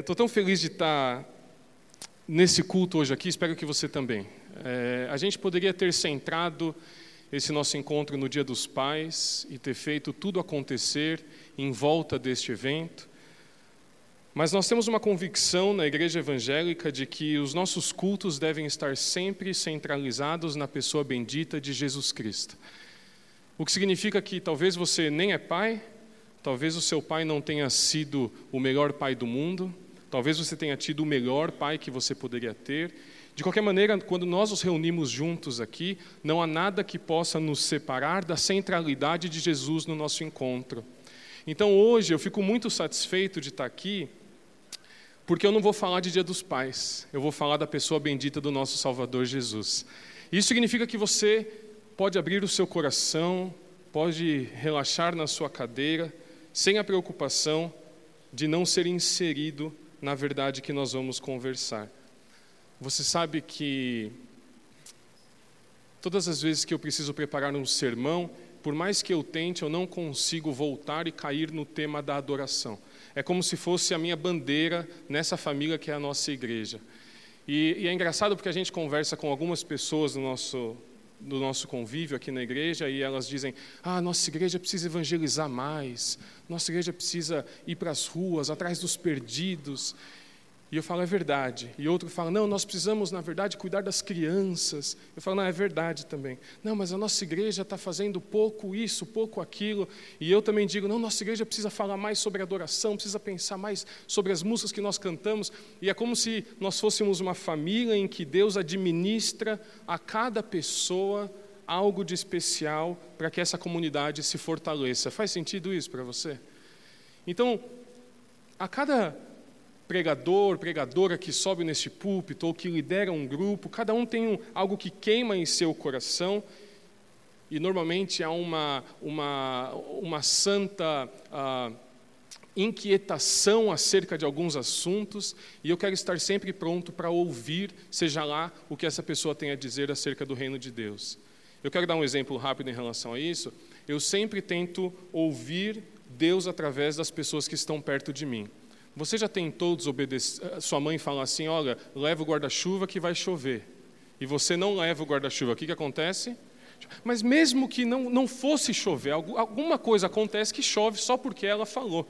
Estou tão feliz de estar nesse culto hoje aqui, espero que você também. É, a gente poderia ter centrado esse nosso encontro no Dia dos Pais e ter feito tudo acontecer em volta deste evento, mas nós temos uma convicção na igreja evangélica de que os nossos cultos devem estar sempre centralizados na pessoa bendita de Jesus Cristo. O que significa que talvez você nem é pai, talvez o seu pai não tenha sido o melhor pai do mundo, talvez você tenha tido o melhor pai que você poderia ter. De qualquer maneira, quando nós nos reunimos juntos aqui, não há nada que possa nos separar da centralidade de Jesus no nosso encontro. Então hoje eu fico muito satisfeito de estar aqui porque eu não vou falar de Dia dos Pais, eu vou falar da pessoa bendita do nosso Salvador Jesus. Isso significa que você pode abrir o seu coração, pode relaxar na sua cadeira, sem a preocupação de não ser inserido na verdade que nós vamos conversar. Você sabe que todas as vezes que eu preciso preparar um sermão, por mais que eu tente, eu não consigo voltar e cair no tema da adoração é como se fosse a minha bandeira nessa família que é a nossa igreja. E, e é engraçado porque a gente conversa com algumas pessoas do nosso, do nosso convívio aqui na igreja e elas dizem: ah, nossa igreja precisa evangelizar mais, nossa igreja precisa ir para as ruas, atrás dos perdidos. E eu falo, é verdade. E outro fala, não, nós precisamos, na verdade, cuidar das crianças. Eu falo, não, é verdade também. Não, mas a nossa igreja está fazendo pouco isso, pouco aquilo. E eu também digo, não, nossa igreja precisa falar mais sobre adoração, precisa pensar mais sobre as músicas que nós cantamos. E é como se nós fôssemos uma família em que Deus administra a cada pessoa algo de especial para que essa comunidade se fortaleça. Faz sentido isso para você? Então, a cada pregador, pregadora que sobe neste púlpito ou que lidera um grupo, cada um tem um, algo que queima em seu coração e normalmente há uma, uma, uma santa ah, inquietação acerca de alguns assuntos e eu quero estar sempre pronto para ouvir, seja lá o que essa pessoa tem a dizer acerca do reino de Deus. Eu quero dar um exemplo rápido em relação a isso. Eu sempre tento ouvir Deus através das pessoas que estão perto de mim. Você já tentou desobedecer? Eh, sua mãe fala assim: olha, leva o guarda-chuva que vai chover. E você não leva o guarda-chuva. O que, que acontece? Mas mesmo que não, não fosse chover, alguma coisa acontece que chove só porque ela falou.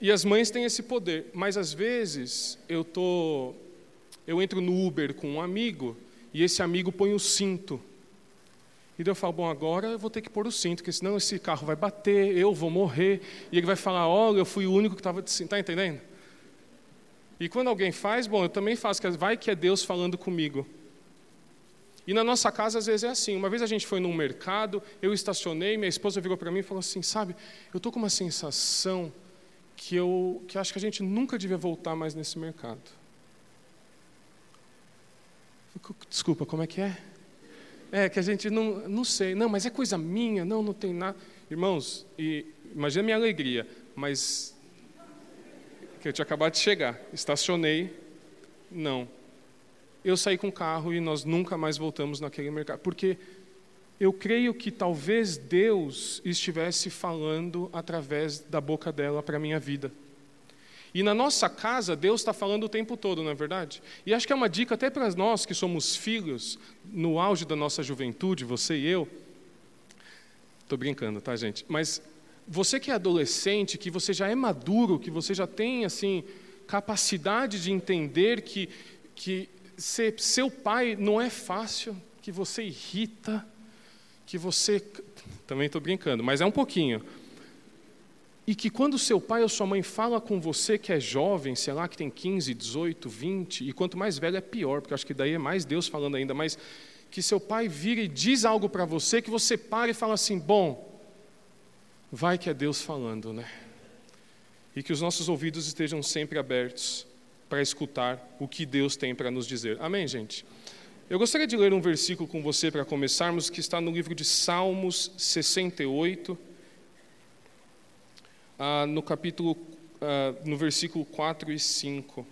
E as mães têm esse poder. Mas às vezes eu tô, eu entro no Uber com um amigo e esse amigo põe o cinto e daí eu falo, bom, agora eu vou ter que pôr o cinto, porque senão esse carro vai bater, eu vou morrer. E ele vai falar, olha, eu fui o único que estava de cinto. Está entendendo? E quando alguém faz, bom, eu também faço, vai que é Deus falando comigo. E na nossa casa, às vezes, é assim. Uma vez a gente foi num mercado, eu estacionei, minha esposa virou para mim e falou assim, sabe, eu estou com uma sensação que eu que acho que a gente nunca devia voltar mais nesse mercado. Desculpa, como é que é? É, que a gente não, não sei, não, mas é coisa minha, não, não tem nada. Irmãos, e, imagina a minha alegria, mas que eu tinha acabado de chegar, estacionei, não. Eu saí com o carro e nós nunca mais voltamos naquele mercado, porque eu creio que talvez Deus estivesse falando através da boca dela para a minha vida. E na nossa casa, Deus está falando o tempo todo, não é verdade? E acho que é uma dica até para nós que somos filhos, no auge da nossa juventude, você e eu. Estou brincando, tá, gente? Mas você que é adolescente, que você já é maduro, que você já tem, assim, capacidade de entender que, que ser seu pai não é fácil, que você irrita, que você. Também estou brincando, mas é um pouquinho. E que quando seu pai ou sua mãe fala com você que é jovem, sei lá, que tem 15, 18, 20, e quanto mais velho é pior, porque acho que daí é mais Deus falando ainda, mas que seu pai vira e diz algo para você que você para e fala assim: bom, vai que é Deus falando, né? E que os nossos ouvidos estejam sempre abertos para escutar o que Deus tem para nos dizer. Amém, gente? Eu gostaria de ler um versículo com você para começarmos, que está no livro de Salmos 68 ah, no capítulo, ah, no versículo 4 e 5.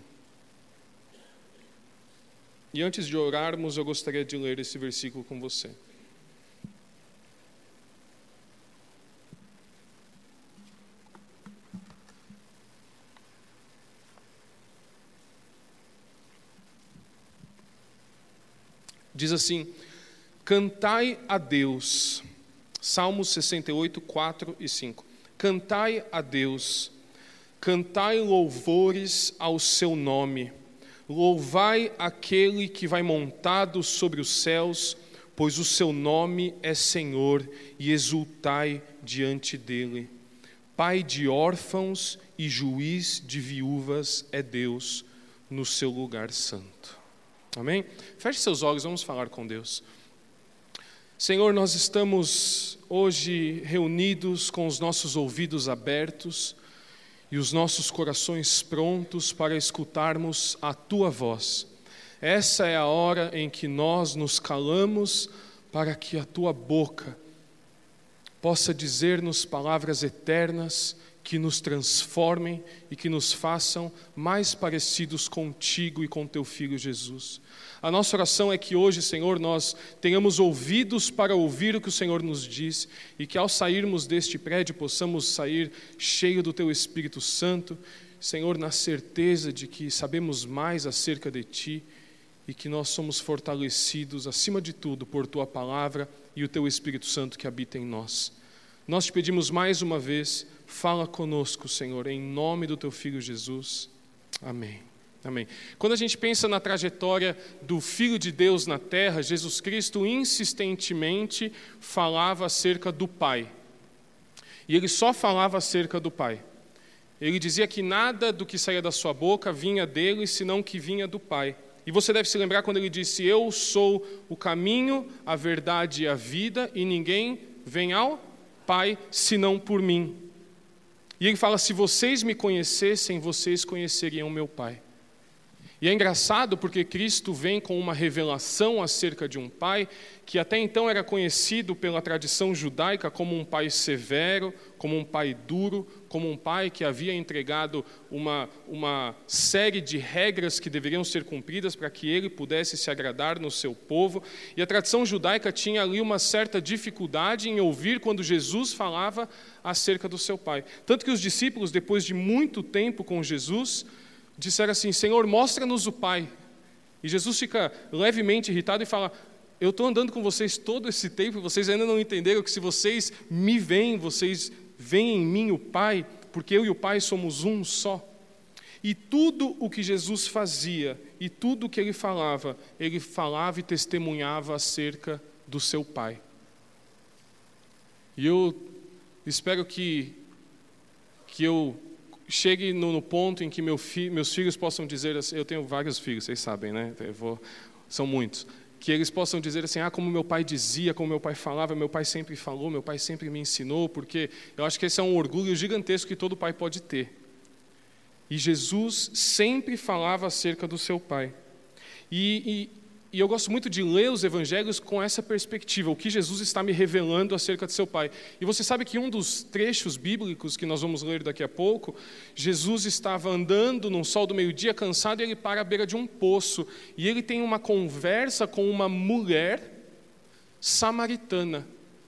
E antes de orarmos, eu gostaria de ler esse versículo com você. Diz assim: Cantai a Deus. Salmos 68, 4 e 5. Cantai a Deus, cantai louvores ao seu nome, louvai aquele que vai montado sobre os céus, pois o seu nome é Senhor, e exultai diante dele. Pai de órfãos e juiz de viúvas é Deus no seu lugar santo. Amém? Feche seus olhos, vamos falar com Deus. Senhor, nós estamos hoje reunidos com os nossos ouvidos abertos e os nossos corações prontos para escutarmos a tua voz. Essa é a hora em que nós nos calamos para que a tua boca possa dizer-nos palavras eternas que nos transformem e que nos façam mais parecidos contigo e com teu filho Jesus. A nossa oração é que hoje, Senhor, nós tenhamos ouvidos para ouvir o que o Senhor nos diz e que ao sairmos deste prédio possamos sair cheio do Teu Espírito Santo, Senhor, na certeza de que sabemos mais acerca de Ti e que nós somos fortalecidos, acima de tudo, por Tua palavra e o Teu Espírito Santo que habita em nós. Nós te pedimos mais uma vez, fala conosco, Senhor, em nome do Teu Filho Jesus. Amém. Amém. Quando a gente pensa na trajetória do Filho de Deus na terra, Jesus Cristo insistentemente falava acerca do Pai. E ele só falava acerca do Pai. Ele dizia que nada do que saía da sua boca vinha dele, senão que vinha do Pai. E você deve se lembrar quando ele disse: Eu sou o caminho, a verdade e a vida, e ninguém vem ao Pai senão por mim. E ele fala: Se vocês me conhecessem, vocês conheceriam meu Pai. E é engraçado porque Cristo vem com uma revelação acerca de um pai que até então era conhecido pela tradição judaica como um pai severo, como um pai duro, como um pai que havia entregado uma, uma série de regras que deveriam ser cumpridas para que ele pudesse se agradar no seu povo. E a tradição judaica tinha ali uma certa dificuldade em ouvir quando Jesus falava acerca do seu pai. Tanto que os discípulos, depois de muito tempo com Jesus, disseram assim: Senhor, mostra-nos o Pai. E Jesus fica levemente irritado e fala: Eu estou andando com vocês todo esse tempo e vocês ainda não entenderam que se vocês me veem, vocês veem em mim o Pai, porque eu e o Pai somos um só. E tudo o que Jesus fazia e tudo o que ele falava, ele falava e testemunhava acerca do seu Pai. E eu espero que, que eu chegue no, no ponto em que meu fi, meus filhos possam dizer assim, eu tenho vários filhos, vocês sabem, né? Vou, são muitos. Que eles possam dizer assim, ah, como meu pai dizia, como meu pai falava, meu pai sempre falou, meu pai sempre me ensinou, porque eu acho que esse é um orgulho gigantesco que todo pai pode ter. E Jesus sempre falava acerca do seu pai. E, e eu gosto muito de ler os evangelhos com essa perspectiva, o que Jesus está me revelando acerca de seu Pai. E você sabe que um dos trechos bíblicos que nós vamos ler daqui a pouco, Jesus estava andando num sol do meio-dia, cansado, e ele para à beira de um poço. E ele tem uma conversa com uma mulher samaritana.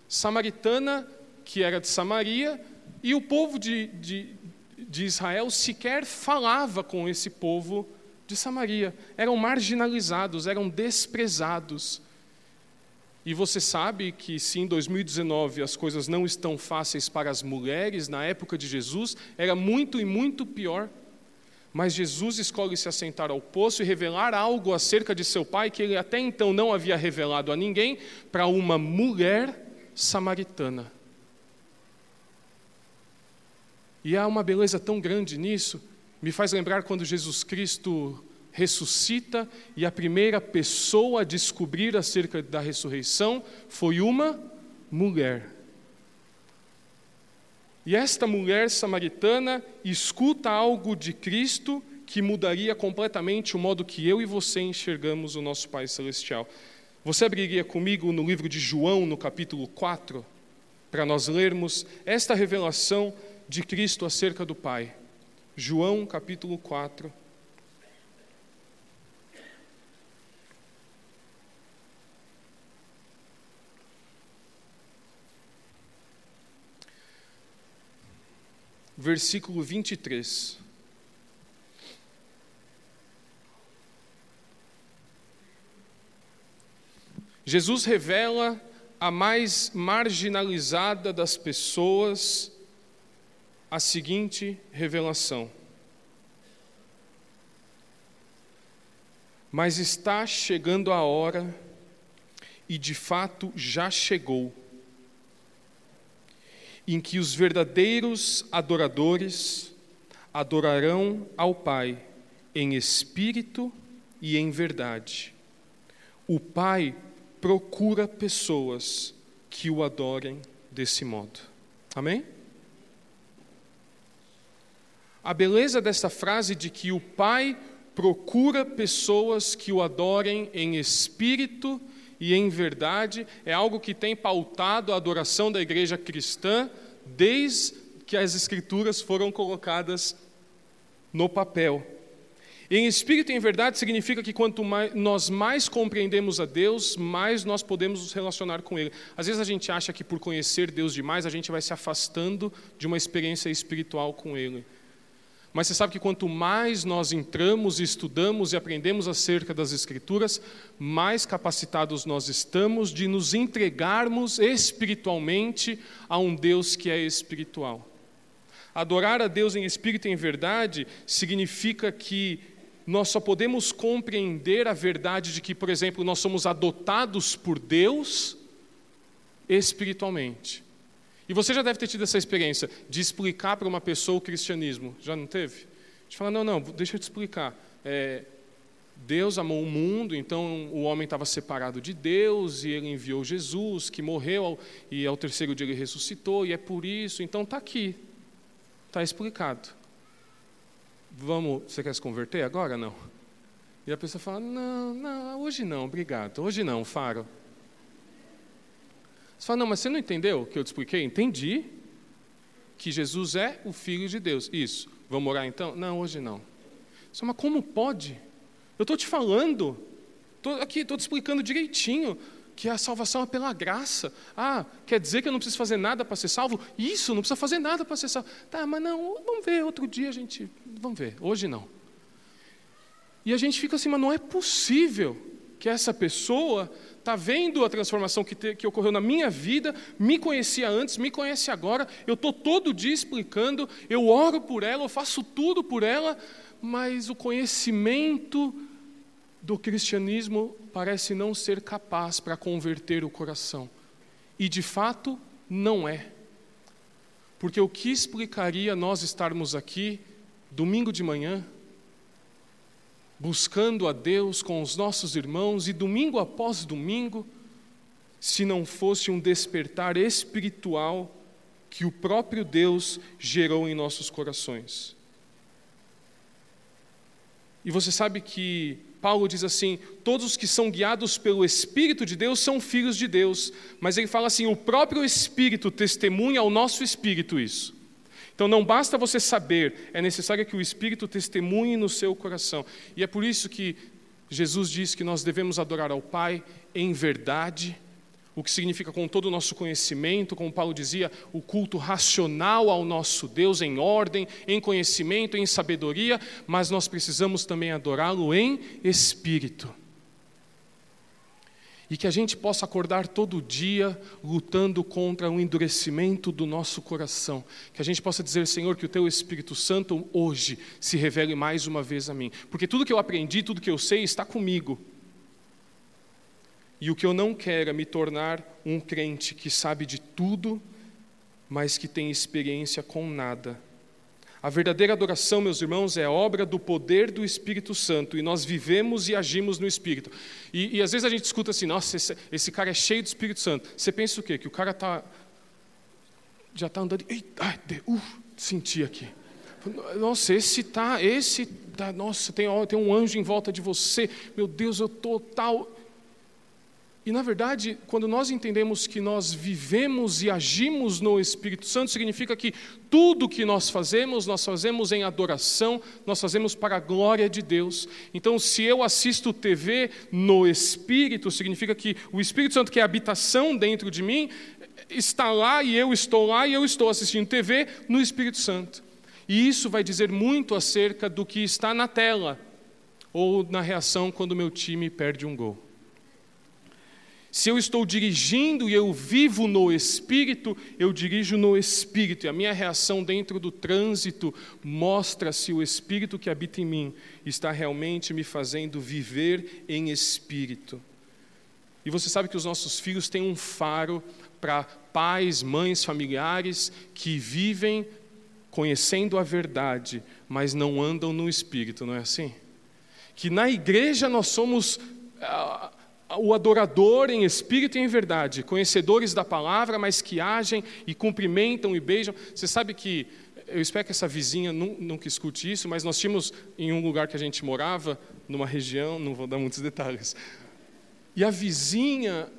Samaritana, que era de Samaria, e o povo de, de, de Israel sequer falava com esse povo de Samaria. Eram marginalizados, eram desprezados. E você sabe que se em 2019 as coisas não estão fáceis para as mulheres, na época de Jesus era muito e muito pior. Mas Jesus escolhe se assentar ao poço e revelar algo acerca de seu pai que ele até então não havia revelado a ninguém para uma mulher samaritana. E há uma beleza tão grande nisso me faz lembrar quando Jesus Cristo ressuscita e a primeira pessoa a descobrir acerca da ressurreição foi uma mulher. E esta mulher samaritana escuta algo de Cristo que mudaria completamente o modo que eu e você enxergamos o nosso Pai Celestial. Você abriria comigo no livro de João, no capítulo 4, para nós lermos esta revelação de Cristo acerca do Pai. João capítulo 4. Versículo 23. Jesus revela a mais marginalizada das pessoas a seguinte revelação: Mas está chegando a hora, e de fato já chegou, em que os verdadeiros adoradores adorarão ao Pai em espírito e em verdade. O Pai procura pessoas que o adorem desse modo. Amém? A beleza dessa frase de que o Pai procura pessoas que o adorem em espírito e em verdade é algo que tem pautado a adoração da igreja cristã desde que as Escrituras foram colocadas no papel. Em espírito e em verdade significa que quanto mais, nós mais compreendemos a Deus, mais nós podemos nos relacionar com Ele. Às vezes a gente acha que por conhecer Deus demais, a gente vai se afastando de uma experiência espiritual com Ele. Mas você sabe que quanto mais nós entramos, estudamos e aprendemos acerca das Escrituras, mais capacitados nós estamos de nos entregarmos espiritualmente a um Deus que é espiritual. Adorar a Deus em espírito e em verdade significa que nós só podemos compreender a verdade de que, por exemplo, nós somos adotados por Deus espiritualmente. E você já deve ter tido essa experiência de explicar para uma pessoa o cristianismo. Já não teve? De falar, não, não, deixa eu te explicar. É, Deus amou o mundo, então o homem estava separado de Deus e ele enviou Jesus, que morreu e ao terceiro dia ele ressuscitou, e é por isso, então está aqui, está explicado. Vamos, você quer se converter agora? Não. E a pessoa fala: Não, não, hoje não, obrigado, hoje não, Faro. Você fala, não, mas você não entendeu o que eu te expliquei? Entendi que Jesus é o Filho de Deus. Isso. Vamos orar então? Não, hoje não. Você fala, mas como pode? Eu estou te falando, estou aqui, estou te explicando direitinho que a salvação é pela graça. Ah, quer dizer que eu não preciso fazer nada para ser salvo? Isso, não precisa fazer nada para ser salvo. Tá, mas não, vamos ver, outro dia a gente, vamos ver, hoje não. E a gente fica assim, mas não é possível que essa pessoa está vendo a transformação que, te, que ocorreu na minha vida, me conhecia antes, me conhece agora, eu estou todo dia explicando, eu oro por ela, eu faço tudo por ela, mas o conhecimento do cristianismo parece não ser capaz para converter o coração. E de fato, não é. Porque o que explicaria nós estarmos aqui domingo de manhã, buscando a Deus com os nossos irmãos e domingo após domingo, se não fosse um despertar espiritual que o próprio Deus gerou em nossos corações. E você sabe que Paulo diz assim: todos os que são guiados pelo Espírito de Deus são filhos de Deus. Mas ele fala assim: o próprio Espírito testemunha ao nosso espírito isso. Então não basta você saber, é necessário que o Espírito testemunhe no seu coração. E é por isso que Jesus diz que nós devemos adorar ao Pai em verdade, o que significa com todo o nosso conhecimento, como Paulo dizia, o culto racional ao nosso Deus em ordem, em conhecimento, em sabedoria, mas nós precisamos também adorá-lo em espírito e que a gente possa acordar todo dia lutando contra o endurecimento do nosso coração. Que a gente possa dizer, Senhor, que o Teu Espírito Santo hoje se revele mais uma vez a mim. Porque tudo que eu aprendi, tudo que eu sei está comigo. E o que eu não quero é me tornar um crente que sabe de tudo, mas que tem experiência com nada. A verdadeira adoração, meus irmãos, é obra do poder do Espírito Santo e nós vivemos e agimos no Espírito. E, e às vezes a gente escuta assim: nossa, esse, esse, cara é cheio do Espírito Santo. Você pensa o quê? Que o cara tá, já está andando. Eita, ai, uh, senti aqui. Nossa, esse tá, esse tá, nossa, tem, tem um anjo em volta de você. Meu Deus, eu tô tal. E na verdade, quando nós entendemos que nós vivemos e agimos no Espírito Santo, significa que tudo que nós fazemos, nós fazemos em adoração, nós fazemos para a glória de Deus. Então, se eu assisto TV no Espírito, significa que o Espírito Santo, que é a habitação dentro de mim, está lá e eu estou lá e eu estou assistindo TV no Espírito Santo. E isso vai dizer muito acerca do que está na tela ou na reação quando meu time perde um gol. Se eu estou dirigindo e eu vivo no Espírito, eu dirijo no Espírito, e a minha reação dentro do trânsito mostra se o Espírito que habita em mim está realmente me fazendo viver em Espírito. E você sabe que os nossos filhos têm um faro para pais, mães, familiares que vivem conhecendo a verdade, mas não andam no Espírito, não é assim? Que na igreja nós somos. Ah, o adorador em espírito e em verdade, conhecedores da palavra, mas que agem e cumprimentam e beijam. Você sabe que, eu espero que essa vizinha nunca escute isso, mas nós tínhamos em um lugar que a gente morava, numa região, não vou dar muitos detalhes, e a vizinha,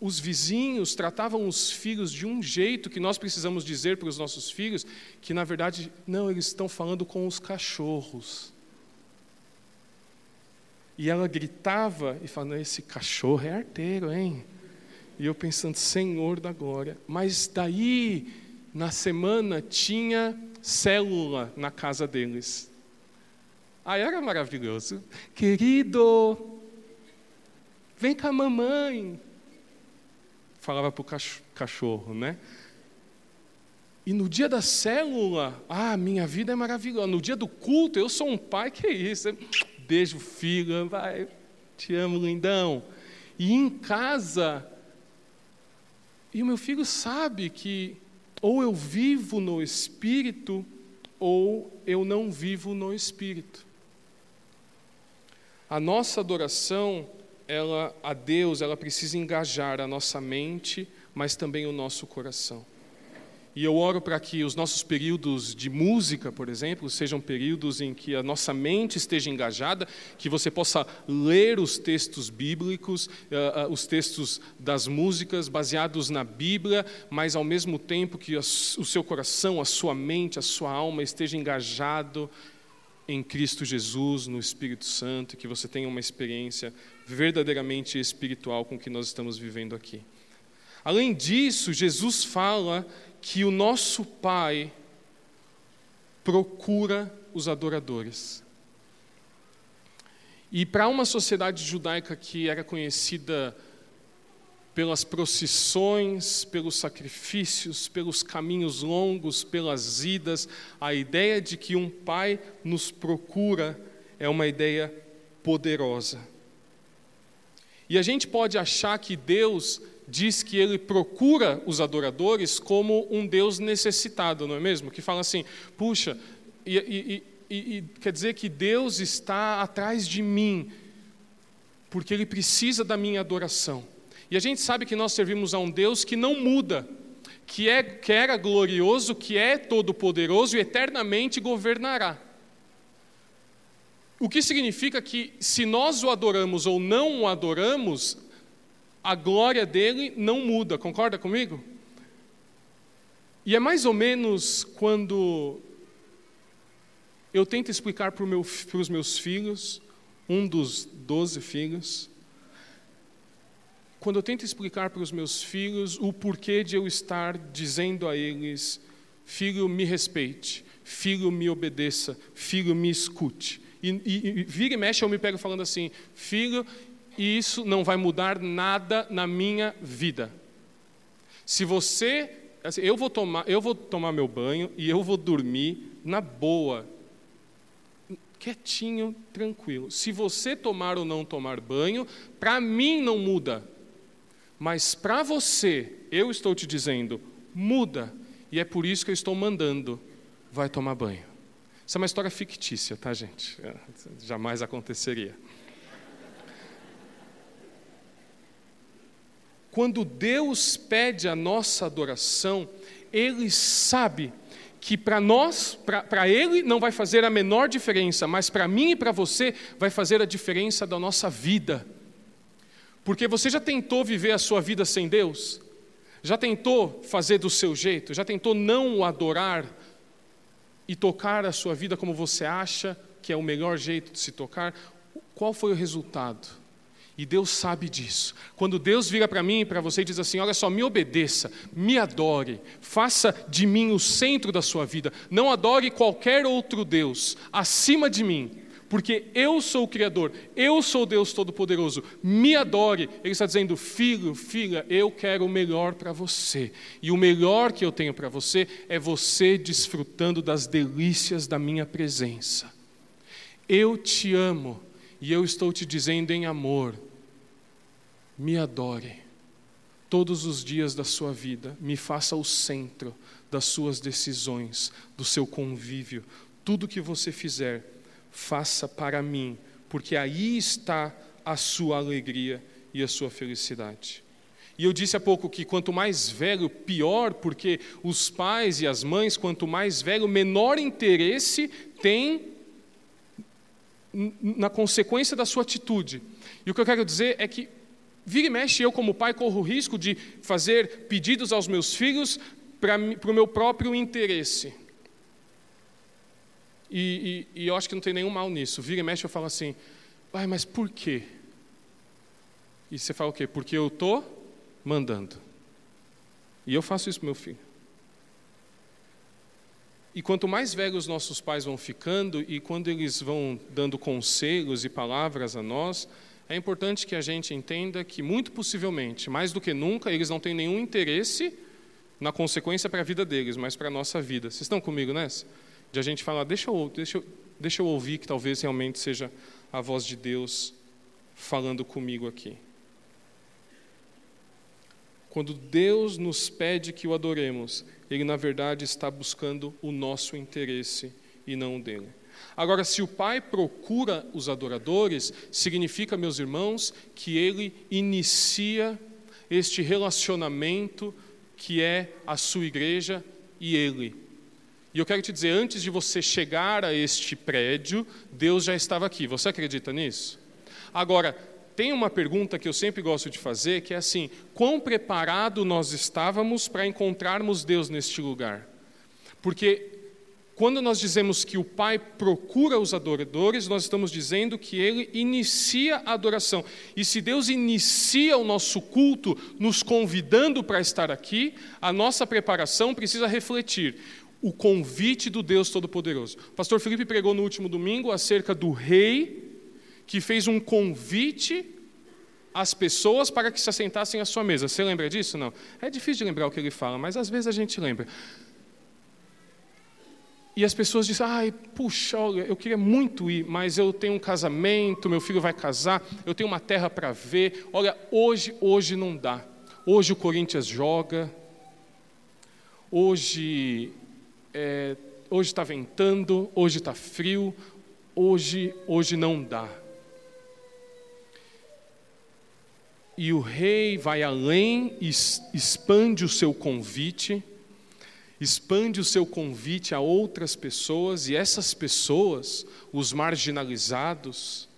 os vizinhos tratavam os filhos de um jeito que nós precisamos dizer para os nossos filhos que, na verdade, não, eles estão falando com os cachorros. E ela gritava e falando: Esse cachorro é arteiro, hein? E eu pensando: Senhor da glória. Mas daí, na semana, tinha célula na casa deles. Aí era maravilhoso. Querido, vem com a mamãe. Falava para o cachorro, né? E no dia da célula, ah, minha vida é maravilhosa. No dia do culto, eu sou um pai, que é isso? Beijo filho, vai, te amo, lindão. E em casa, e o meu filho sabe que ou eu vivo no Espírito, ou eu não vivo no Espírito. A nossa adoração, ela a Deus, ela precisa engajar a nossa mente, mas também o nosso coração. E eu oro para que os nossos períodos de música, por exemplo, sejam períodos em que a nossa mente esteja engajada, que você possa ler os textos bíblicos, uh, uh, os textos das músicas baseados na Bíblia, mas ao mesmo tempo que o seu coração, a sua mente, a sua alma esteja engajado em Cristo Jesus, no Espírito Santo, que você tenha uma experiência verdadeiramente espiritual com o que nós estamos vivendo aqui. Além disso, Jesus fala que o nosso Pai procura os adoradores. E para uma sociedade judaica que era conhecida pelas procissões, pelos sacrifícios, pelos caminhos longos, pelas idas, a ideia de que um pai nos procura é uma ideia poderosa. E a gente pode achar que Deus diz que ele procura os adoradores como um Deus necessitado, não é mesmo? Que fala assim, puxa, e, e, e, e quer dizer que Deus está atrás de mim, porque ele precisa da minha adoração. E a gente sabe que nós servimos a um Deus que não muda, que, é, que era glorioso, que é todo-poderoso e eternamente governará. O que significa que, se nós o adoramos ou não o adoramos, a glória dele não muda, concorda comigo? E é mais ou menos quando eu tento explicar para, meu, os meus filhos, um dos doze filhos, quando eu tento explicar para os meus filhos o porquê de eu estar dizendo a eles: filho, me respeite, filho, me obedeça, filho, me escute. E, e, e vira e mexe, eu me pego falando assim: filho, e isso não vai mudar nada na minha vida. Se você, assim, eu vou tomar, eu vou tomar meu banho e eu vou dormir na boa, quietinho, tranquilo. Se você tomar ou não tomar banho, para mim não muda. Mas para você, eu estou te dizendo, muda. E é por isso que eu estou mandando, vai tomar banho. Isso é uma história fictícia, tá, gente? É, jamais aconteceria. Quando Deus pede a nossa adoração, Ele sabe que para nós, para Ele, não vai fazer a menor diferença, mas para mim e para você vai fazer a diferença da nossa vida. Porque você já tentou viver a sua vida sem Deus? Já tentou fazer do seu jeito? Já tentou não o adorar e tocar a sua vida como você acha que é o melhor jeito de se tocar? Qual foi o resultado? E Deus sabe disso. Quando Deus vira para mim e para você e diz assim: Olha só, me obedeça, me adore, faça de mim o centro da sua vida, não adore qualquer outro Deus acima de mim, porque eu sou o Criador, eu sou Deus Todo-Poderoso, me adore. Ele está dizendo, filho, filha, eu quero o melhor para você, e o melhor que eu tenho para você é você desfrutando das delícias da minha presença. Eu te amo, e eu estou te dizendo em amor, me adore todos os dias da sua vida, me faça o centro das suas decisões, do seu convívio. Tudo que você fizer, faça para mim, porque aí está a sua alegria e a sua felicidade. E eu disse há pouco que quanto mais velho, pior, porque os pais e as mães, quanto mais velho, menor interesse tem na consequência da sua atitude. E o que eu quero dizer é que Vira e mexe, eu, como pai, corro o risco de fazer pedidos aos meus filhos para o meu próprio interesse. E, e, e, eu acho que não tem nenhum mal nisso. Vira e mexe, eu falo assim, Pai, mas por quê? E você fala o quê? Porque eu estou mandando. E eu faço isso meu filho. E quanto mais velhos nossos pais vão ficando, e quando eles vão dando conselhos e palavras a nós, é importante que a gente entenda que, muito possivelmente, mais do que nunca, eles não têm nenhum interesse na consequência para a vida deles, mas para a nossa vida. Vocês estão comigo nessa? De a gente falar, deixa eu, deixa, eu, deixa eu ouvir que talvez realmente seja a voz de Deus falando comigo aqui. Quando Deus nos pede que o adoremos, Ele na verdade está buscando o nosso interesse e não o dele. Agora, se o Pai procura os adoradores, significa, meus irmãos, que ele inicia este relacionamento que é a sua igreja e ele. E eu quero te dizer, antes de você chegar a este prédio, Deus já estava aqui. Você acredita nisso? Agora, tem uma pergunta que eu sempre gosto de fazer, que é assim: quão preparado nós estávamos para encontrarmos Deus neste lugar? Porque quando nós dizemos que o Pai procura os adoradores, nós estamos dizendo que Ele inicia a adoração. E se Deus inicia o nosso culto nos convidando para estar aqui, a nossa preparação precisa refletir o convite do Deus Todo-Poderoso. Pastor Felipe pregou no último domingo acerca do rei que fez um convite às pessoas para que se assentassem à sua mesa. Você lembra disso? Não. É difícil de lembrar o que ele fala, mas às vezes a gente lembra. E as pessoas dizem, ai, puxa, olha, eu queria muito ir, mas eu tenho um casamento, meu filho vai casar, eu tenho uma terra para ver. Olha, hoje, hoje não dá. Hoje o Corinthians joga, hoje é, hoje está ventando, hoje está frio, hoje, hoje não dá. E o rei vai além, expande o seu convite expande o seu convite a outras pessoas e essas pessoas, os marginalizados,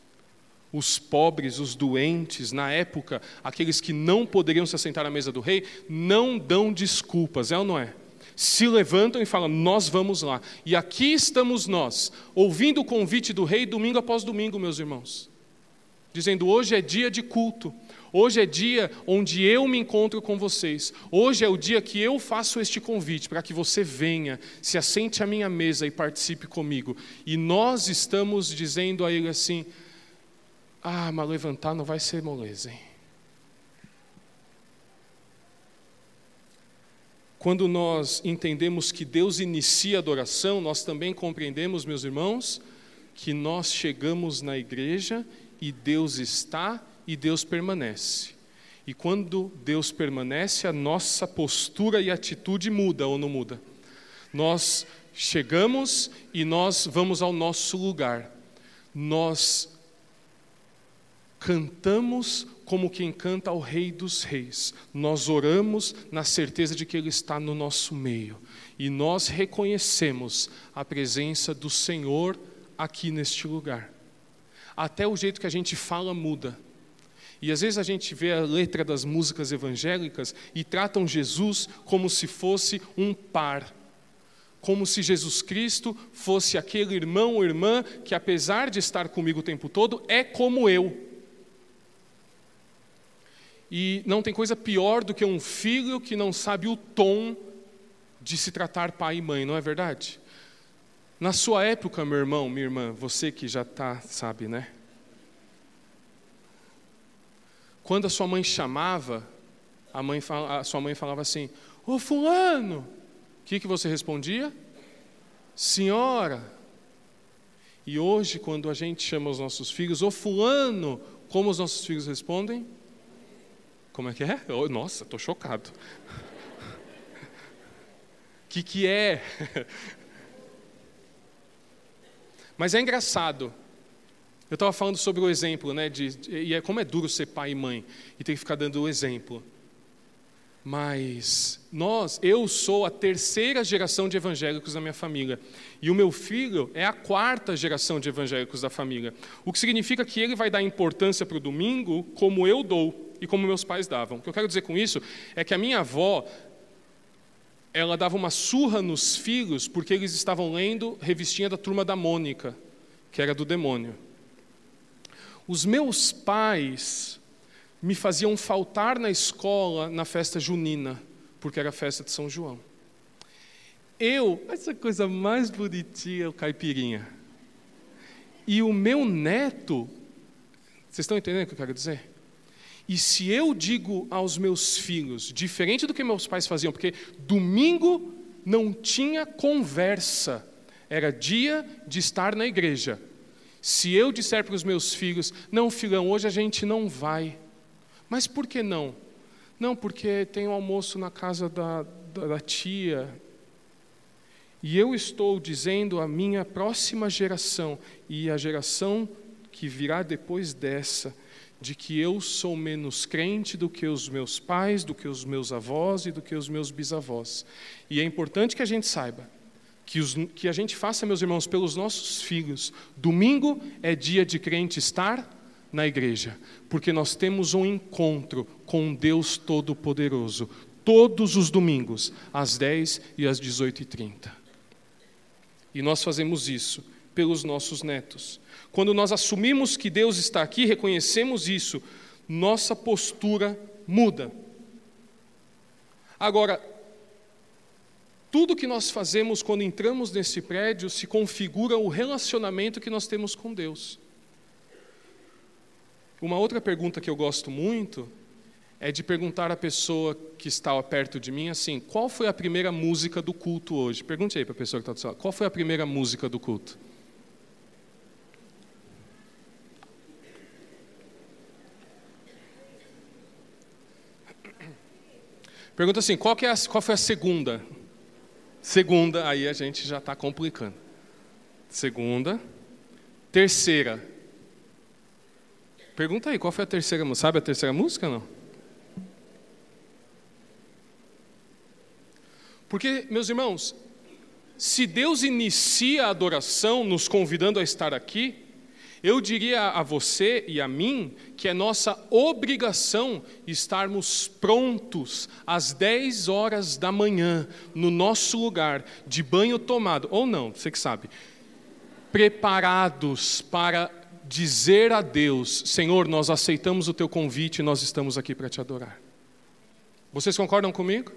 os pobres, os doentes, na época, aqueles que não poderiam se assentar à mesa do rei, não dão desculpas, é ou não é? Se levantam e falam: Nós vamos lá. E aqui estamos nós, ouvindo o convite do rei domingo após domingo, meus irmãos, dizendo: Hoje é dia de culto, Hoje é dia onde eu me encontro com vocês. Hoje é o dia que eu faço este convite para que você venha, se assente à minha mesa e participe comigo. E nós estamos dizendo a ele assim: Ah, mas levantar não vai ser moleza, hein? Quando nós entendemos que Deus inicia a adoração, nós também compreendemos, meus irmãos, que nós chegamos na igreja e Deus está e Deus permanece. E quando Deus permanece, a nossa postura e atitude muda ou não muda? Nós chegamos e nós vamos ao nosso lugar. Nós cantamos como quem canta ao Rei dos Reis. Nós oramos na certeza de que Ele está no nosso meio. E nós reconhecemos a presença do Senhor aqui neste lugar. Até o jeito que a gente fala muda. E às vezes a gente vê a letra das músicas evangélicas e tratam Jesus como se fosse um par. Como se Jesus Cristo fosse aquele irmão ou irmã que, apesar de estar comigo o tempo todo, é como eu. E não tem coisa pior do que um filho que não sabe o tom de se tratar pai e mãe, não é verdade? Na sua época, meu irmão, minha irmã, você que já está, sabe, né? Quando a sua mãe chamava, a, mãe, a sua mãe falava assim: Ô Fulano! O que, que você respondia? Senhora. E hoje, quando a gente chama os nossos filhos, ô Fulano, como os nossos filhos respondem? Como é que é? Oh, nossa, estou chocado. O que, que é? Mas é engraçado. Eu estava falando sobre o exemplo, né? De, e é como é duro ser pai e mãe e ter que ficar dando o exemplo. Mas nós, eu sou a terceira geração de evangélicos da minha família. E o meu filho é a quarta geração de evangélicos da família. O que significa que ele vai dar importância para o domingo como eu dou e como meus pais davam. O que eu quero dizer com isso é que a minha avó, ela dava uma surra nos filhos porque eles estavam lendo revistinha da turma da Mônica, que era do demônio. Os meus pais me faziam faltar na escola na festa junina, porque era a festa de São João. Eu, essa coisa mais bonitinha, o caipirinha. E o meu neto, vocês estão entendendo o que eu quero dizer? E se eu digo aos meus filhos, diferente do que meus pais faziam, porque domingo não tinha conversa, era dia de estar na igreja. Se eu disser para os meus filhos, não, filhão, hoje a gente não vai, mas por que não? Não, porque tem um almoço na casa da, da, da tia. E eu estou dizendo à minha próxima geração e à geração que virá depois dessa, de que eu sou menos crente do que os meus pais, do que os meus avós e do que os meus bisavós. E é importante que a gente saiba que, os, que a gente faça, meus irmãos, pelos nossos filhos. Domingo é dia de crente estar na igreja, porque nós temos um encontro com Deus Todo-Poderoso, todos os domingos, às 10 e às 18h30. E nós fazemos isso pelos nossos netos. Quando nós assumimos que Deus está aqui, reconhecemos isso, nossa postura muda. Agora, tudo que nós fazemos quando entramos nesse prédio se configura o relacionamento que nós temos com Deus. Uma outra pergunta que eu gosto muito é de perguntar à pessoa que está perto de mim assim: qual foi a primeira música do culto hoje? Pergunte aí para a pessoa que está do seu lado: qual foi a primeira música do culto? Pergunta assim: qual, é a, qual foi a segunda? Segunda, aí a gente já está complicando. Segunda. Terceira. Pergunta aí, qual foi a terceira música? Sabe a terceira música não? Porque, meus irmãos, se Deus inicia a adoração nos convidando a estar aqui, eu diria a você e a mim que é nossa obrigação estarmos prontos às 10 horas da manhã, no nosso lugar, de banho tomado, ou não, você que sabe, preparados para dizer a Deus: Senhor, nós aceitamos o teu convite e nós estamos aqui para te adorar. Vocês concordam comigo?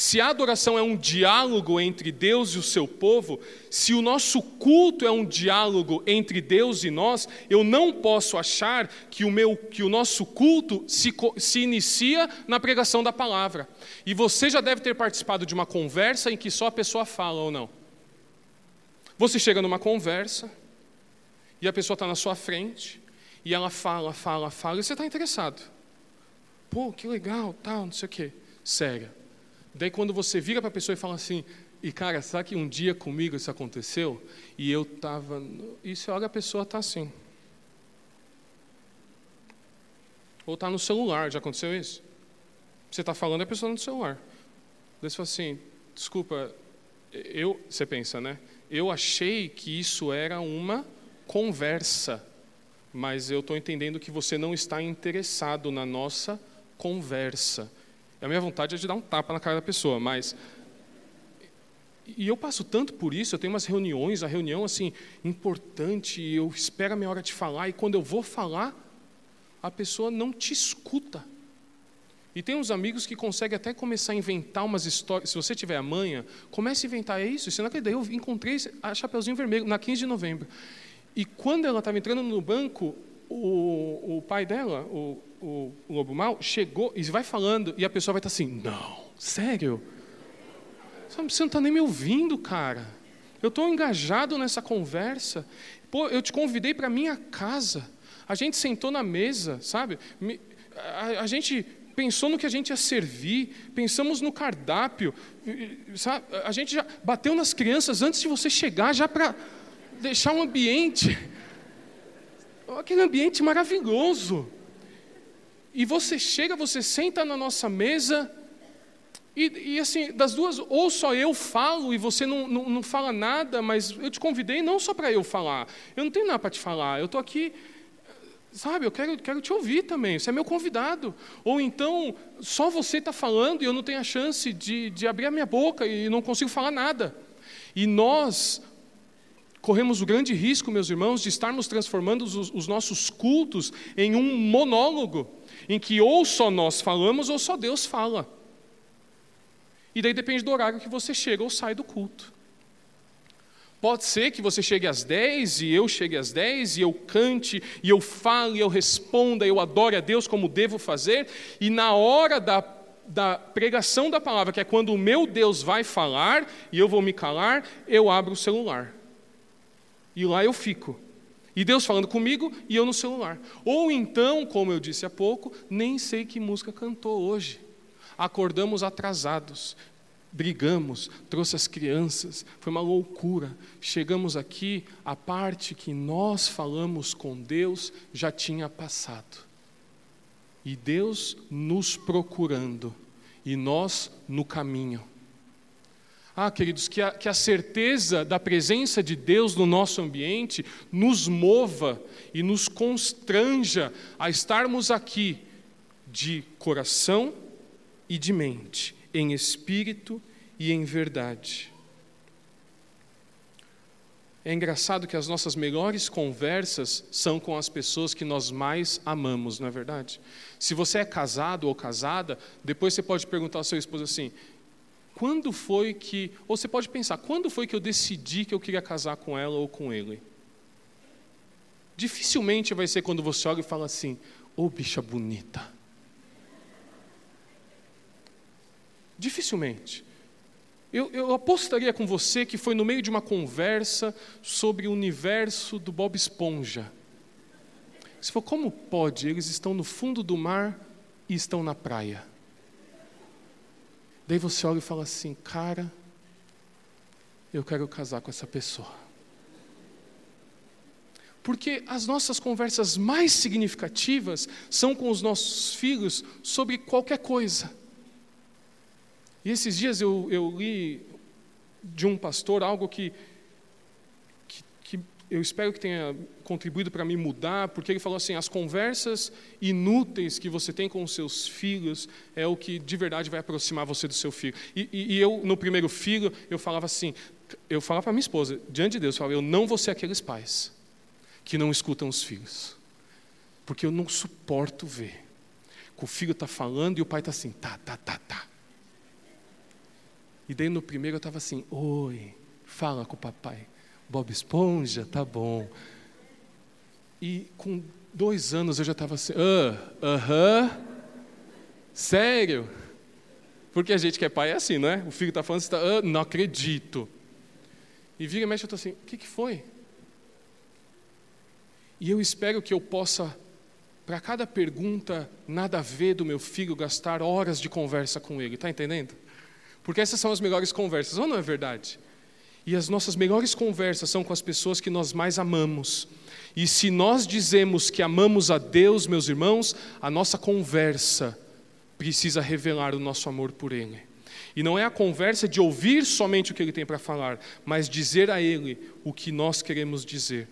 Se a adoração é um diálogo entre Deus e o seu povo, se o nosso culto é um diálogo entre Deus e nós, eu não posso achar que o, meu, que o nosso culto se, se inicia na pregação da palavra. E você já deve ter participado de uma conversa em que só a pessoa fala ou não. Você chega numa conversa e a pessoa está na sua frente e ela fala, fala, fala e você está interessado. Pô, que legal, tal, não sei o quê. Sério. Daí quando você vira para a pessoa e fala assim, e cara, sabe que um dia comigo isso aconteceu? E eu estava. E você olha a pessoa está assim. Ou está no celular, já aconteceu isso? Você está falando e a pessoa tá no celular. Daí você fala assim, desculpa, eu, você pensa, né? eu achei que isso era uma conversa, mas eu estou entendendo que você não está interessado na nossa conversa. A minha vontade é de dar um tapa na cara da pessoa, mas e eu passo tanto por isso, eu tenho umas reuniões, a reunião assim importante, eu espero a minha hora de falar e quando eu vou falar, a pessoa não te escuta. E tem uns amigos que conseguem até começar a inventar umas histórias. Se você tiver a manha, comece a inventar. É isso, você não acredita. Eu encontrei a Chapeuzinho Vermelho na 15 de novembro. E quando ela estava entrando no banco, o, o pai dela, o, o, Lobo Mal, chegou e vai falando, e a pessoa vai estar assim: Não, sério? Você não está nem me ouvindo, cara. Eu estou engajado nessa conversa. Pô, eu te convidei para minha casa. A gente sentou na mesa, sabe? A, a gente pensou no que a gente ia servir, pensamos no cardápio, sabe? A gente já bateu nas crianças antes de você chegar, já para deixar um ambiente, aquele ambiente maravilhoso. E você chega, você senta na nossa mesa, e, e, assim, das duas, ou só eu falo e você não, não, não fala nada, mas eu te convidei não só para eu falar. Eu não tenho nada para te falar. Eu estou aqui, sabe, eu quero, quero te ouvir também. Você é meu convidado. Ou então, só você está falando e eu não tenho a chance de, de abrir a minha boca e não consigo falar nada. E nós corremos o grande risco, meus irmãos, de estarmos transformando os, os nossos cultos em um monólogo, em que ou só nós falamos ou só Deus fala. E daí depende do horário que você chega ou sai do culto. Pode ser que você chegue às 10 e eu chegue às 10 e eu cante e eu fale, e eu responda, eu adore a Deus como devo fazer, e na hora da, da pregação da palavra, que é quando o meu Deus vai falar e eu vou me calar, eu abro o celular. E lá eu fico. E Deus falando comigo e eu no celular. Ou então, como eu disse há pouco, nem sei que música cantou hoje acordamos atrasados, brigamos, trouxe as crianças, foi uma loucura. Chegamos aqui, a parte que nós falamos com Deus já tinha passado. E Deus nos procurando, e nós no caminho. Ah, queridos, que a, que a certeza da presença de Deus no nosso ambiente nos mova e nos constranja a estarmos aqui de coração e de mente, em espírito e em verdade. É engraçado que as nossas melhores conversas são com as pessoas que nós mais amamos, não é verdade? Se você é casado ou casada, depois você pode perguntar ao seu esposo assim: quando foi que. Ou você pode pensar: quando foi que eu decidi que eu queria casar com ela ou com ele? Dificilmente vai ser quando você olha e fala assim: ô oh, bicha bonita. Dificilmente. Eu, eu, apostaria com você que foi no meio de uma conversa sobre o universo do Bob Esponja. Você falou, como pode? Eles estão no fundo do mar e estão na praia. Daí você olha e fala assim, cara, eu quero casar com essa pessoa. Porque as nossas conversas mais significativas são com os nossos filhos sobre qualquer coisa. E esses dias eu, eu li de um pastor algo que, que, que eu espero que tenha contribuído para me mudar, porque ele falou assim: as conversas inúteis que você tem com os seus filhos é o que de verdade vai aproximar você do seu filho. E, e, e eu, no primeiro filho, eu falava assim: eu falava para minha esposa, diante de Deus, eu, falava, eu não vou ser aqueles pais que não escutam os filhos, porque eu não suporto ver que o filho está falando e o pai está assim, tá, tá, tá, tá. E daí no primeiro eu estava assim: Oi, fala com o papai. Bob Esponja, tá bom. E com dois anos eu já estava assim: Aham, uh -huh. sério? Porque a gente que é pai é assim, não é? O filho está falando, você está, uh, não acredito. E vira e mexe, eu estou assim: O que, que foi? E eu espero que eu possa, para cada pergunta nada a ver do meu filho, gastar horas de conversa com ele, está entendendo? Porque essas são as melhores conversas, ou não é verdade? E as nossas melhores conversas são com as pessoas que nós mais amamos. E se nós dizemos que amamos a Deus, meus irmãos, a nossa conversa precisa revelar o nosso amor por Ele. E não é a conversa de ouvir somente o que Ele tem para falar, mas dizer a Ele o que nós queremos dizer.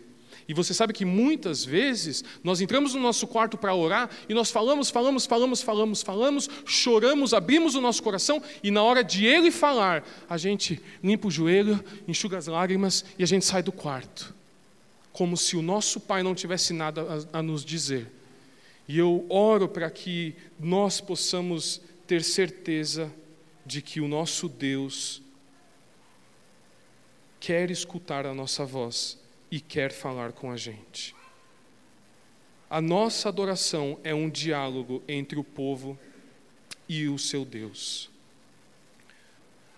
E você sabe que muitas vezes nós entramos no nosso quarto para orar e nós falamos, falamos, falamos, falamos, falamos, choramos, abrimos o nosso coração e na hora de ele falar, a gente limpa o joelho, enxuga as lágrimas e a gente sai do quarto. Como se o nosso pai não tivesse nada a, a nos dizer. E eu oro para que nós possamos ter certeza de que o nosso Deus quer escutar a nossa voz e quer falar com a gente. A nossa adoração é um diálogo entre o povo e o seu Deus.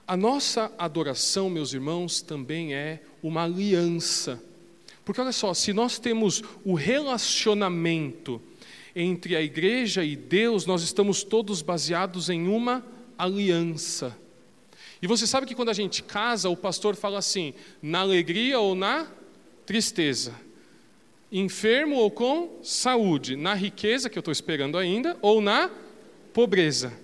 A nossa adoração, meus irmãos, também é uma aliança. Porque olha só, se nós temos o relacionamento entre a igreja e Deus, nós estamos todos baseados em uma aliança. E você sabe que quando a gente casa, o pastor fala assim: na alegria ou na tristeza, enfermo ou com saúde, na riqueza, que eu estou esperando ainda, ou na pobreza.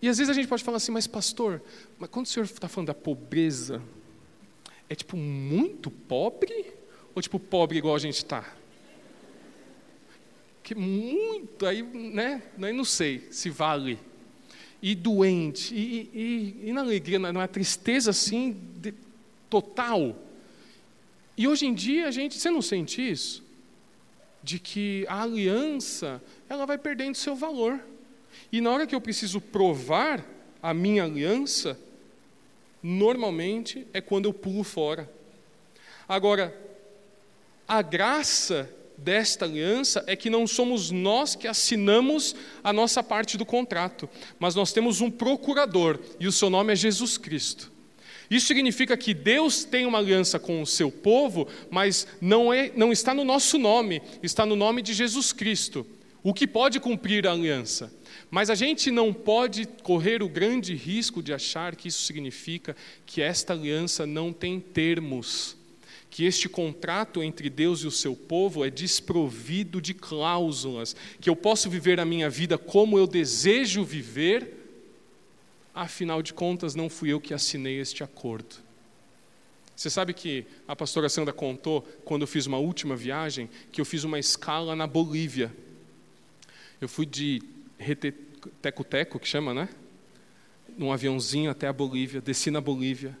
E às vezes a gente pode falar assim, mas pastor, mas quando o senhor está falando da pobreza, é tipo muito pobre? Ou tipo pobre igual a gente está? Que muito, aí, né? Aí não sei se vale. E doente, e, e, e na alegria, na, tristeza assim, de, total. E hoje em dia a gente, você não sente isso? De que a aliança, ela vai perdendo seu valor. E na hora que eu preciso provar a minha aliança, normalmente é quando eu pulo fora. Agora, a graça desta aliança é que não somos nós que assinamos a nossa parte do contrato, mas nós temos um procurador, e o seu nome é Jesus Cristo. Isso significa que Deus tem uma aliança com o seu povo, mas não, é, não está no nosso nome, está no nome de Jesus Cristo, o que pode cumprir a aliança. Mas a gente não pode correr o grande risco de achar que isso significa que esta aliança não tem termos, que este contrato entre Deus e o seu povo é desprovido de cláusulas, que eu posso viver a minha vida como eu desejo viver, afinal de contas, não fui eu que assinei este acordo. Você sabe que a pastora Sandra contou, quando eu fiz uma última viagem, que eu fiz uma escala na Bolívia. Eu fui de teco-teco, que chama, né? Num aviãozinho até a Bolívia, desci na Bolívia.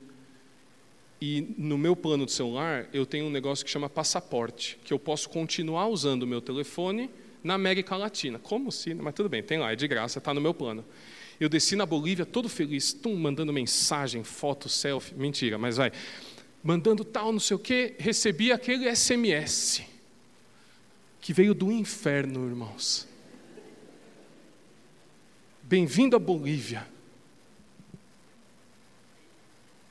E no meu plano de celular, eu tenho um negócio que chama passaporte, que eu posso continuar usando o meu telefone na América Latina. Como se, mas tudo bem, tem lá, é de graça, está no meu plano. Eu desci na Bolívia todo feliz, tum, mandando mensagem, foto, selfie, mentira, mas vai. Mandando tal, não sei o quê, recebi aquele SMS que veio do inferno, irmãos. Bem-vindo à Bolívia.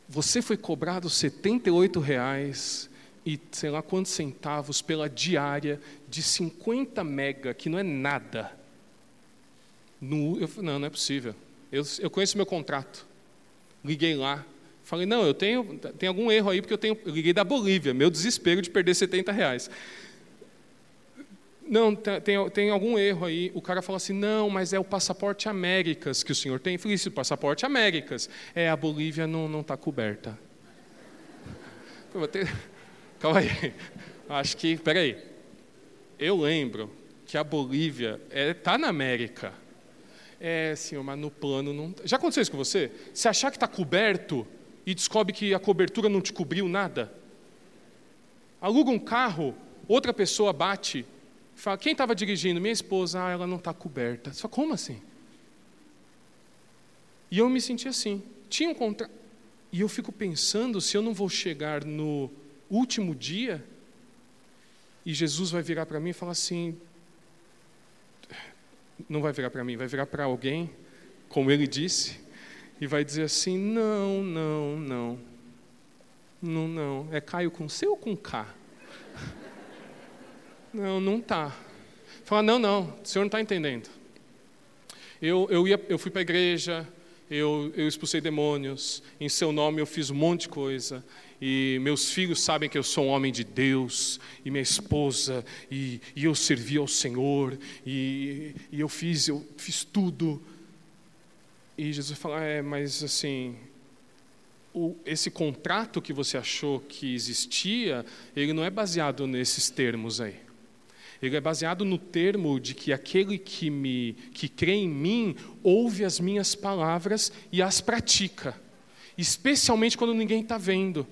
Você foi cobrado 78 reais e sei lá quantos centavos pela diária de 50 mega, que não é nada. No, eu, não, não é possível. Eu, eu conheço meu contrato. Liguei lá. Falei, não, eu tenho, tem algum erro aí, porque eu tenho. Eu liguei da Bolívia, meu desespero de perder 70 reais. Não, tem, tem algum erro aí. O cara fala assim: não, mas é o passaporte Américas que o senhor tem. Falei: isso, passaporte Américas. É, a Bolívia não está coberta. Ter... Calma aí. Acho que, peraí. Eu lembro que a Bolívia está é, tá na América. É, senhor, mas no plano não. Já aconteceu isso com você? Você achar que está coberto e descobre que a cobertura não te cobriu nada? Aluga um carro, outra pessoa bate Fala, quem estava dirigindo? Minha esposa, ah, ela não está coberta. Só como assim? E eu me senti assim. Tinha um contrato. E eu fico pensando se eu não vou chegar no último dia e Jesus vai virar para mim e falar assim: não vai virar para mim, vai virar para alguém, como ele disse, e vai dizer assim: não, não, não, não, não, é Caio com C ou com K? Não, não está. Fala, não, não, o senhor não está entendendo. Eu, eu, ia, eu fui para a igreja, eu, eu expulsei demônios, em seu nome eu fiz um monte de coisa, e meus filhos sabem que eu sou um homem de Deus, e minha esposa, e, e eu servi ao Senhor, e, e eu fiz, eu fiz tudo. E Jesus fala, é, mas assim, o, esse contrato que você achou que existia, ele não é baseado nesses termos aí. Ele é baseado no termo de que aquele que me que crê em mim ouve as minhas palavras e as pratica. especialmente quando ninguém está vendo.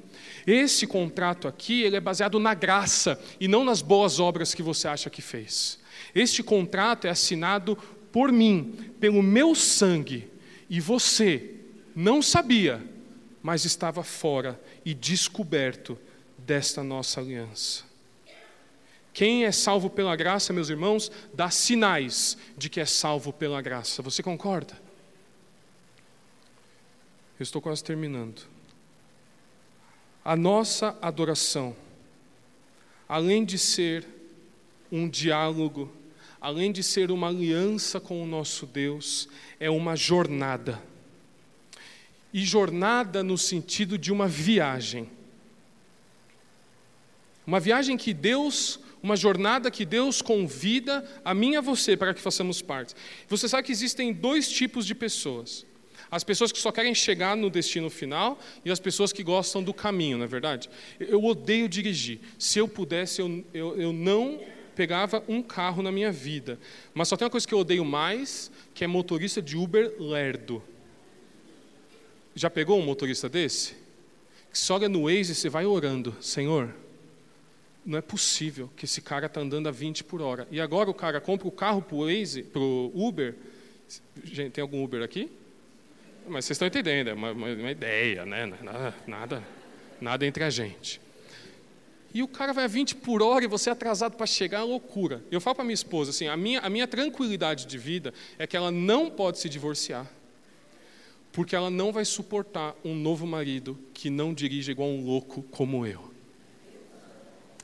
Esse contrato aqui ele é baseado na graça e não nas boas obras que você acha que fez. Este contrato é assinado por mim, pelo meu sangue, e você não sabia, mas estava fora e descoberto desta nossa aliança. Quem é salvo pela graça, meus irmãos, dá sinais de que é salvo pela graça. Você concorda? Eu estou quase terminando. A nossa adoração, além de ser um diálogo, além de ser uma aliança com o nosso Deus, é uma jornada. E jornada no sentido de uma viagem. Uma viagem que Deus, uma jornada que Deus convida a mim e a você para que façamos parte. Você sabe que existem dois tipos de pessoas. As pessoas que só querem chegar no destino final e as pessoas que gostam do caminho, não é verdade? Eu odeio dirigir. Se eu pudesse, eu, eu, eu não pegava um carro na minha vida. Mas só tem uma coisa que eu odeio mais, que é motorista de Uber lerdo. Já pegou um motorista desse? Que só olha no Waze e você vai orando, Senhor, não é possível que esse cara está andando a 20 por hora. E agora o cara compra o carro para o Uber. Gente, tem algum Uber aqui? Mas vocês estão entendendo, é uma, uma, uma ideia, né? Nada, nada, nada entre a gente. E o cara vai a 20 por hora e você é atrasado para chegar, é loucura. Eu falo para minha esposa assim: a minha, a minha tranquilidade de vida é que ela não pode se divorciar, porque ela não vai suportar um novo marido que não dirige igual um louco como eu.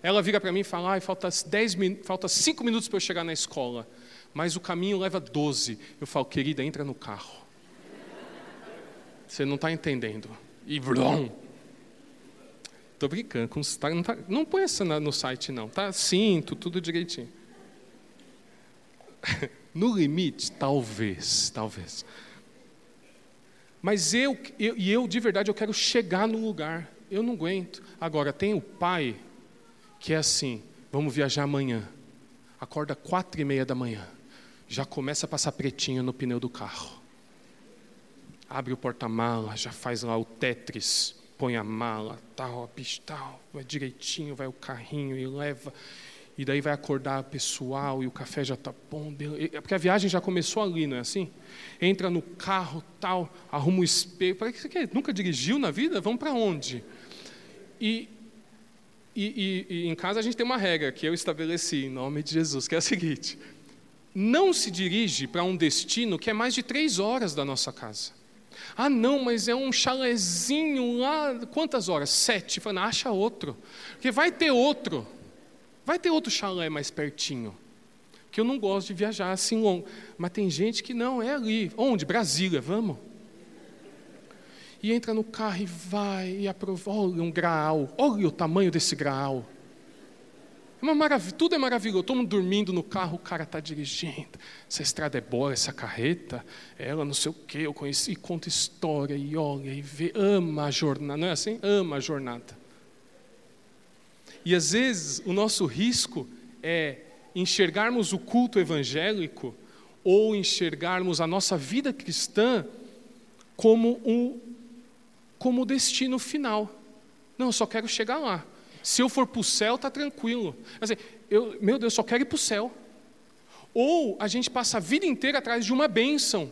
Ela vira para mim e fala: ah, falta, 10 falta 5 minutos para eu chegar na escola, mas o caminho leva 12. Eu falo: querida, entra no carro. Você não está entendendo. E blum. Estou brincando. Com, tá, não, tá, não põe essa no site, não. Tá cinto, tudo direitinho. No limite, talvez, talvez. Mas eu, eu, e eu de verdade, eu quero chegar no lugar. Eu não aguento. Agora, tem o pai que é assim: vamos viajar amanhã. Acorda quatro e meia da manhã. Já começa a passar pretinho no pneu do carro abre o porta-mala, já faz lá o Tetris, põe a mala, tal, tal, vai direitinho, vai o carrinho e leva. E daí vai acordar o pessoal e o café já está bom. É porque a viagem já começou ali, não é assim? Entra no carro, tal, arruma o espelho. Para que você? Nunca dirigiu na vida? Vamos para onde? E, e, e, e em casa a gente tem uma regra que eu estabeleci em nome de Jesus, que é a seguinte: não se dirige para um destino que é mais de três horas da nossa casa. Ah, não, mas é um chalezinho lá, quantas horas? Sete. Falei, acha outro. Porque vai ter outro. Vai ter outro chalé mais pertinho. Que eu não gosto de viajar assim longo. Mas tem gente que não, é ali. Onde? Brasília, vamos. E entra no carro e vai, e aprova. Olha um graal. Olha o tamanho desse graal. É uma maravilha, tudo é maravilhoso. Todo mundo dormindo no carro, o cara está dirigindo. Essa estrada é boa, essa carreta, ela não sei o quê, eu conheci, e conta história, e olha, e vê, ama a jornada, não é assim? Ama a jornada. E às vezes o nosso risco é enxergarmos o culto evangélico ou enxergarmos a nossa vida cristã como um como destino final. Não, eu só quero chegar lá. Se eu for para o céu, está tranquilo. Assim, eu, meu Deus, só quero ir para o céu. Ou a gente passa a vida inteira atrás de uma bênção.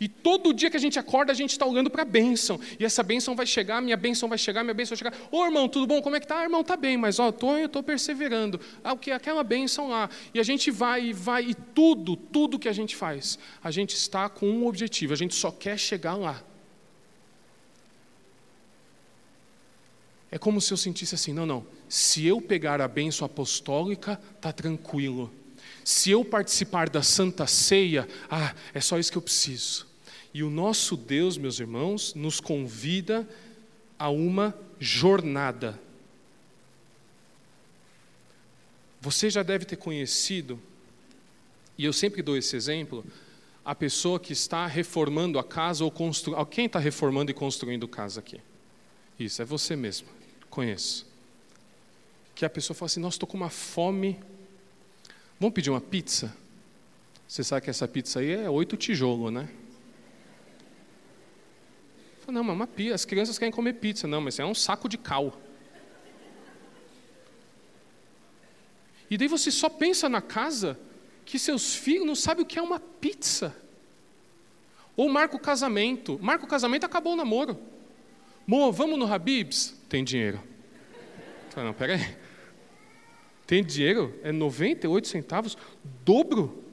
E todo dia que a gente acorda, a gente está olhando para a bênção. E essa bênção vai chegar, minha bênção vai chegar, minha bênção vai chegar. Ô irmão, tudo bom? Como é que tá? Ah, irmão, tá bem, mas ó, tô, eu estou perseverando. Ah, o que? Aquela bênção lá. E a gente vai e vai, e tudo, tudo que a gente faz, a gente está com um objetivo, a gente só quer chegar lá. É como se eu sentisse assim: não, não, se eu pegar a bênção apostólica, está tranquilo. Se eu participar da Santa Ceia, ah, é só isso que eu preciso. E o nosso Deus, meus irmãos, nos convida a uma jornada. Você já deve ter conhecido, e eu sempre dou esse exemplo, a pessoa que está reformando a casa ou construindo. Quem está reformando e construindo casa aqui? Isso, é você mesmo conheço. Que a pessoa fala assim: Nossa, estou com uma fome. Vamos pedir uma pizza? Você sabe que essa pizza aí é oito tijolos, né? Não, mas uma pizza, as crianças querem comer pizza. Não, mas é um saco de cal. E daí você só pensa na casa que seus filhos não sabem o que é uma pizza. Ou marca o casamento. Marca o casamento, acabou o namoro. Mo, vamos no Habibs? Tem dinheiro. Não, peraí. Tem dinheiro? É 98 centavos? Dobro?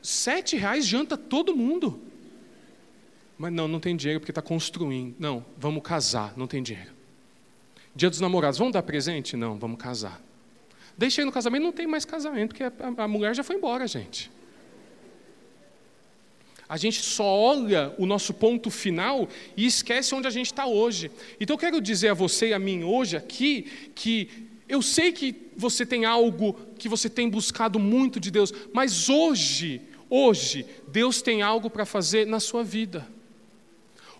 Sete reais janta todo mundo. Mas não, não tem dinheiro porque está construindo. Não, vamos casar, não tem dinheiro. Dia dos namorados, vamos dar presente? Não, vamos casar. Deixei no casamento, não tem mais casamento, porque a, a mulher já foi embora, gente. A gente só olha o nosso ponto final e esquece onde a gente está hoje. Então eu quero dizer a você e a mim hoje aqui que eu sei que você tem algo que você tem buscado muito de Deus, mas hoje, hoje, Deus tem algo para fazer na sua vida.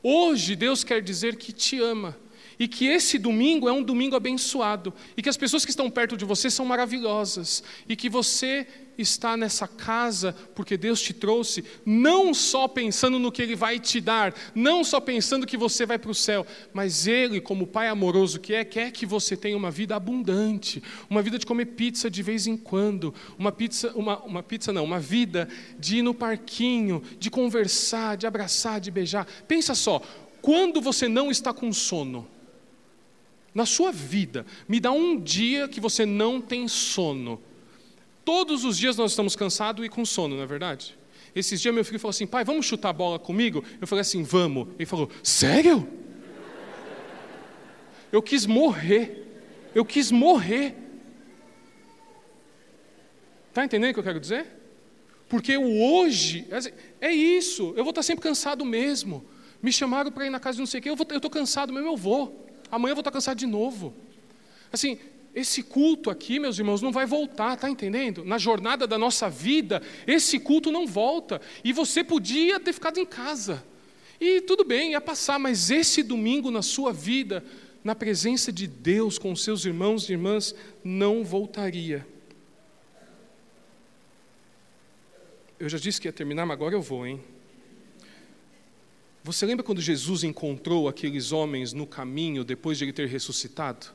Hoje, Deus quer dizer que te ama e que esse domingo é um domingo abençoado, e que as pessoas que estão perto de você são maravilhosas, e que você está nessa casa porque Deus te trouxe, não só pensando no que Ele vai te dar, não só pensando que você vai para o céu, mas Ele, como Pai amoroso que é, quer que você tenha uma vida abundante, uma vida de comer pizza de vez em quando, uma pizza, uma, uma pizza não, uma vida de ir no parquinho, de conversar, de abraçar, de beijar. Pensa só, quando você não está com sono, na sua vida, me dá um dia que você não tem sono. Todos os dias nós estamos cansados e com sono, não é verdade? Esses dias meu filho falou assim: pai, vamos chutar a bola comigo? Eu falei assim: vamos. Ele falou: sério? Eu quis morrer. Eu quis morrer. Está entendendo o que eu quero dizer? Porque o hoje é isso. Eu vou estar sempre cansado mesmo. Me chamaram para ir na casa de não sei o quê. Eu estou cansado mesmo, eu vou. Amanhã eu vou estar cansado de novo. Assim, esse culto aqui, meus irmãos, não vai voltar, tá entendendo? Na jornada da nossa vida, esse culto não volta. E você podia ter ficado em casa. E tudo bem, ia passar, mas esse domingo na sua vida, na presença de Deus com seus irmãos e irmãs, não voltaria. Eu já disse que ia terminar, mas agora eu vou, hein? Você lembra quando Jesus encontrou aqueles homens no caminho depois de ele ter ressuscitado?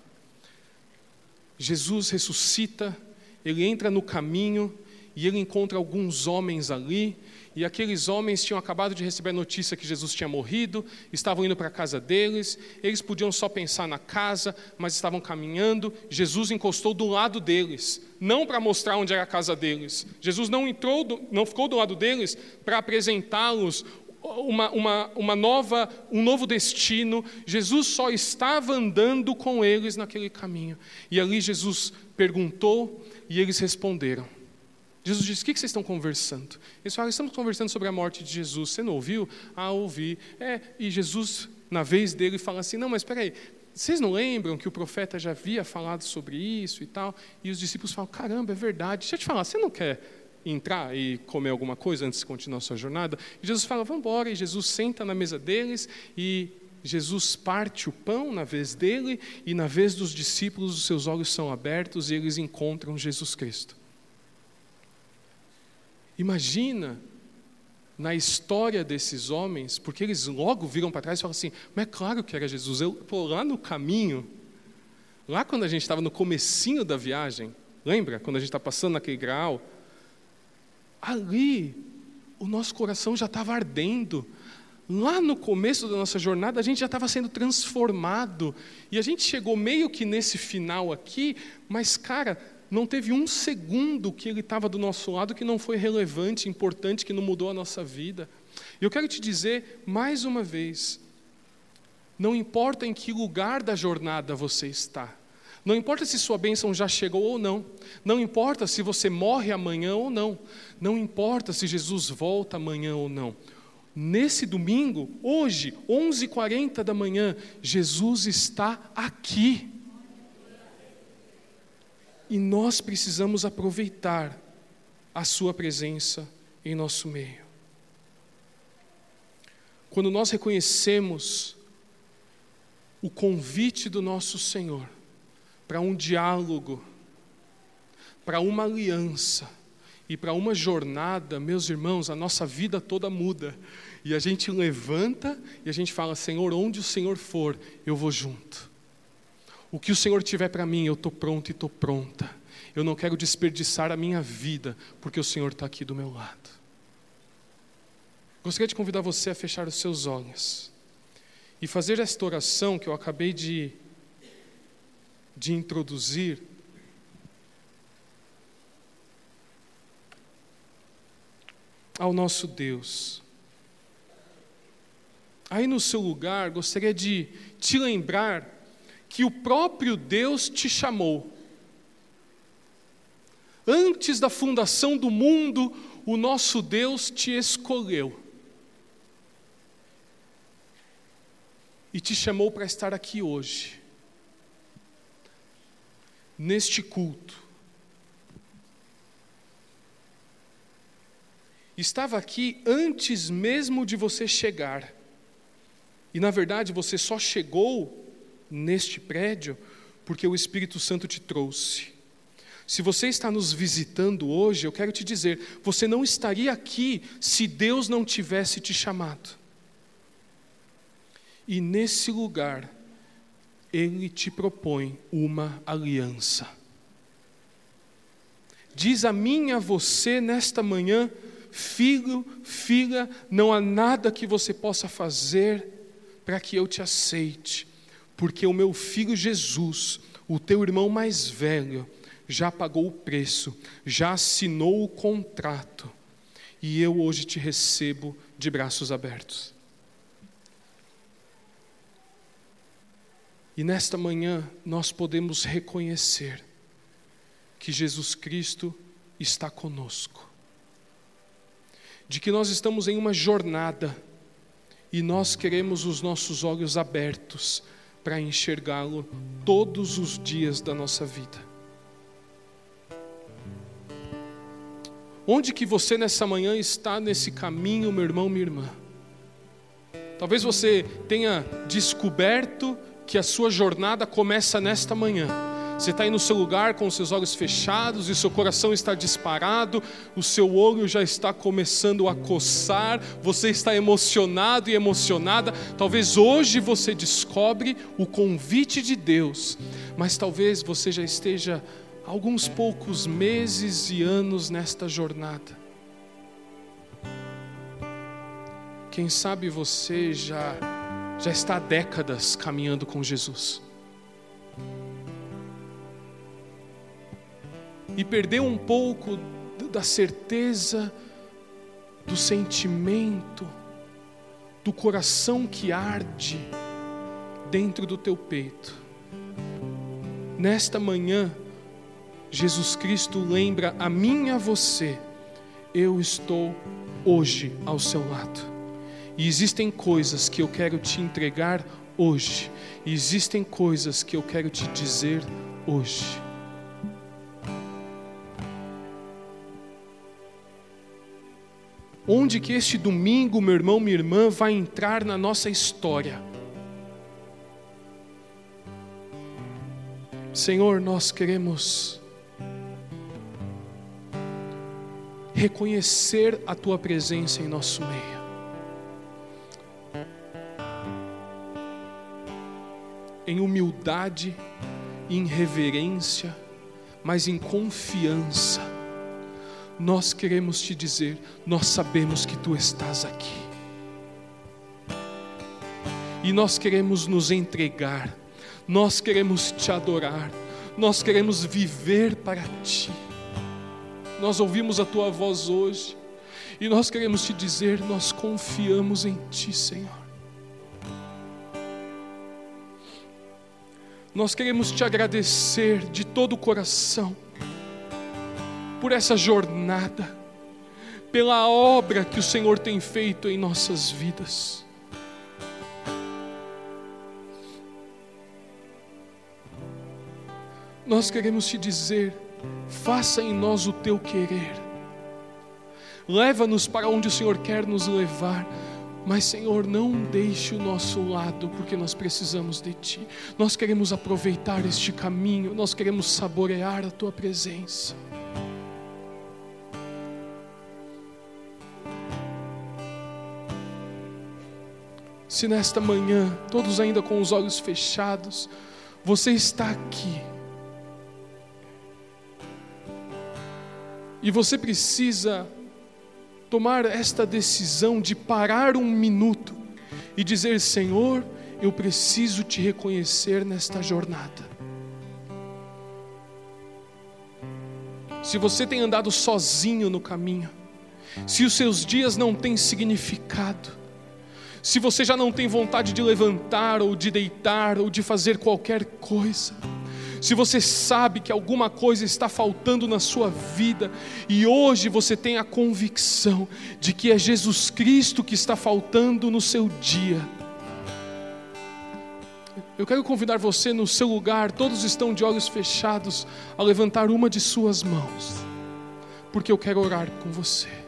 Jesus ressuscita, ele entra no caminho e ele encontra alguns homens ali, e aqueles homens tinham acabado de receber a notícia que Jesus tinha morrido, estavam indo para a casa deles, eles podiam só pensar na casa, mas estavam caminhando. Jesus encostou do lado deles, não para mostrar onde era a casa deles. Jesus não entrou, não ficou do lado deles para apresentá-los uma, uma, uma nova, um novo destino. Jesus só estava andando com eles naquele caminho. E ali Jesus perguntou e eles responderam. Jesus disse: O que vocês estão conversando? Eles falaram: Estamos conversando sobre a morte de Jesus. Você não ouviu? Ah, ouvi. É, e Jesus, na vez dele, fala assim: Não, mas espera aí. Vocês não lembram que o profeta já havia falado sobre isso e tal? E os discípulos falam: Caramba, é verdade. Deixa eu te falar, você não quer entrar e comer alguma coisa antes de continuar sua jornada? E Jesus fala, vamos embora. E Jesus senta na mesa deles e Jesus parte o pão na vez dele e na vez dos discípulos os seus olhos são abertos e eles encontram Jesus Cristo. Imagina na história desses homens, porque eles logo viram para trás e falam assim, mas é claro que era Jesus. Eu, pô, lá no caminho, lá quando a gente estava no comecinho da viagem, lembra? Quando a gente está passando naquele grau, ali o nosso coração já estava ardendo. Lá no começo da nossa jornada, a gente já estava sendo transformado. E a gente chegou meio que nesse final aqui, mas, cara, não teve um segundo que ele estava do nosso lado que não foi relevante, importante, que não mudou a nossa vida. E eu quero te dizer mais uma vez: não importa em que lugar da jornada você está, não importa se sua bênção já chegou ou não. Não importa se você morre amanhã ou não. Não importa se Jesus volta amanhã ou não. Nesse domingo, hoje, 11h40 da manhã, Jesus está aqui. E nós precisamos aproveitar a Sua presença em nosso meio. Quando nós reconhecemos o convite do nosso Senhor, para um diálogo, para uma aliança, E para uma jornada, meus irmãos, a nossa vida toda muda. E a gente levanta e a gente fala: Senhor, onde o Senhor for, eu vou junto. O que o Senhor tiver para mim, eu estou pronto e estou pronta. Eu não quero desperdiçar a minha vida, porque o Senhor está aqui do meu lado. Gostaria de convidar você a fechar os seus olhos e fazer esta oração que eu acabei de, de introduzir. Ao nosso Deus. Aí no seu lugar, gostaria de te lembrar que o próprio Deus te chamou. Antes da fundação do mundo, o nosso Deus te escolheu. E te chamou para estar aqui hoje, neste culto. Estava aqui antes mesmo de você chegar. E na verdade você só chegou neste prédio porque o Espírito Santo te trouxe. Se você está nos visitando hoje, eu quero te dizer, você não estaria aqui se Deus não tivesse te chamado. E nesse lugar, Ele te propõe uma aliança. Diz a mim a você nesta manhã, filho, filha, não há nada que você possa fazer para que eu te aceite porque o meu filho Jesus, o teu irmão mais velho, já pagou o preço, já assinou o contrato, e eu hoje te recebo de braços abertos. E nesta manhã nós podemos reconhecer que Jesus Cristo está conosco, de que nós estamos em uma jornada e nós queremos os nossos olhos abertos para enxergá-lo todos os dias da nossa vida. Onde que você nessa manhã está nesse caminho, meu irmão, minha irmã? Talvez você tenha descoberto que a sua jornada começa nesta manhã você está aí no seu lugar com seus olhos fechados e seu coração está disparado, o seu olho já está começando a coçar, você está emocionado e emocionada. Talvez hoje você descobre o convite de Deus, mas talvez você já esteja alguns poucos meses e anos nesta jornada. Quem sabe você já já está há décadas caminhando com Jesus. e perdeu um pouco da certeza, do sentimento, do coração que arde dentro do teu peito. Nesta manhã, Jesus Cristo lembra a mim e a você, eu estou hoje ao seu lado. E existem coisas que eu quero te entregar hoje, e existem coisas que eu quero te dizer hoje. onde que este domingo, meu irmão, minha irmã, vai entrar na nossa história. Senhor, nós queremos reconhecer a tua presença em nosso meio. Em humildade, em reverência, mas em confiança nós queremos te dizer: nós sabemos que tu estás aqui. E nós queremos nos entregar, nós queremos te adorar, nós queremos viver para ti. Nós ouvimos a tua voz hoje e nós queremos te dizer: nós confiamos em ti, Senhor. Nós queremos te agradecer de todo o coração por essa jornada, pela obra que o Senhor tem feito em nossas vidas. Nós queremos te dizer: faça em nós o teu querer, leva-nos para onde o Senhor quer nos levar. Mas, Senhor, não deixe o nosso lado, porque nós precisamos de Ti. Nós queremos aproveitar este caminho, nós queremos saborear a Tua presença. Se nesta manhã, todos ainda com os olhos fechados, você está aqui. E você precisa tomar esta decisão de parar um minuto e dizer: Senhor, eu preciso te reconhecer nesta jornada. Se você tem andado sozinho no caminho, se os seus dias não têm significado, se você já não tem vontade de levantar ou de deitar ou de fazer qualquer coisa, se você sabe que alguma coisa está faltando na sua vida e hoje você tem a convicção de que é Jesus Cristo que está faltando no seu dia, eu quero convidar você no seu lugar, todos estão de olhos fechados, a levantar uma de suas mãos, porque eu quero orar com você.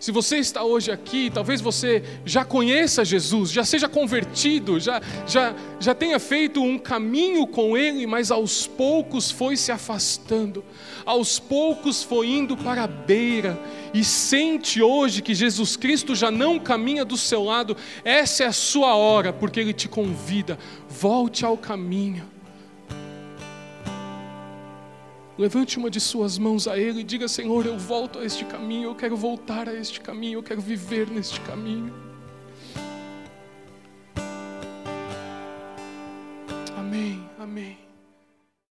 Se você está hoje aqui, talvez você já conheça Jesus, já seja convertido, já, já, já tenha feito um caminho com Ele, mas aos poucos foi se afastando, aos poucos foi indo para a beira, e sente hoje que Jesus Cristo já não caminha do seu lado, essa é a sua hora, porque Ele te convida, volte ao caminho. Levante uma de suas mãos a Ele e diga: Senhor, eu volto a este caminho, eu quero voltar a este caminho, eu quero viver neste caminho. Amém, amém.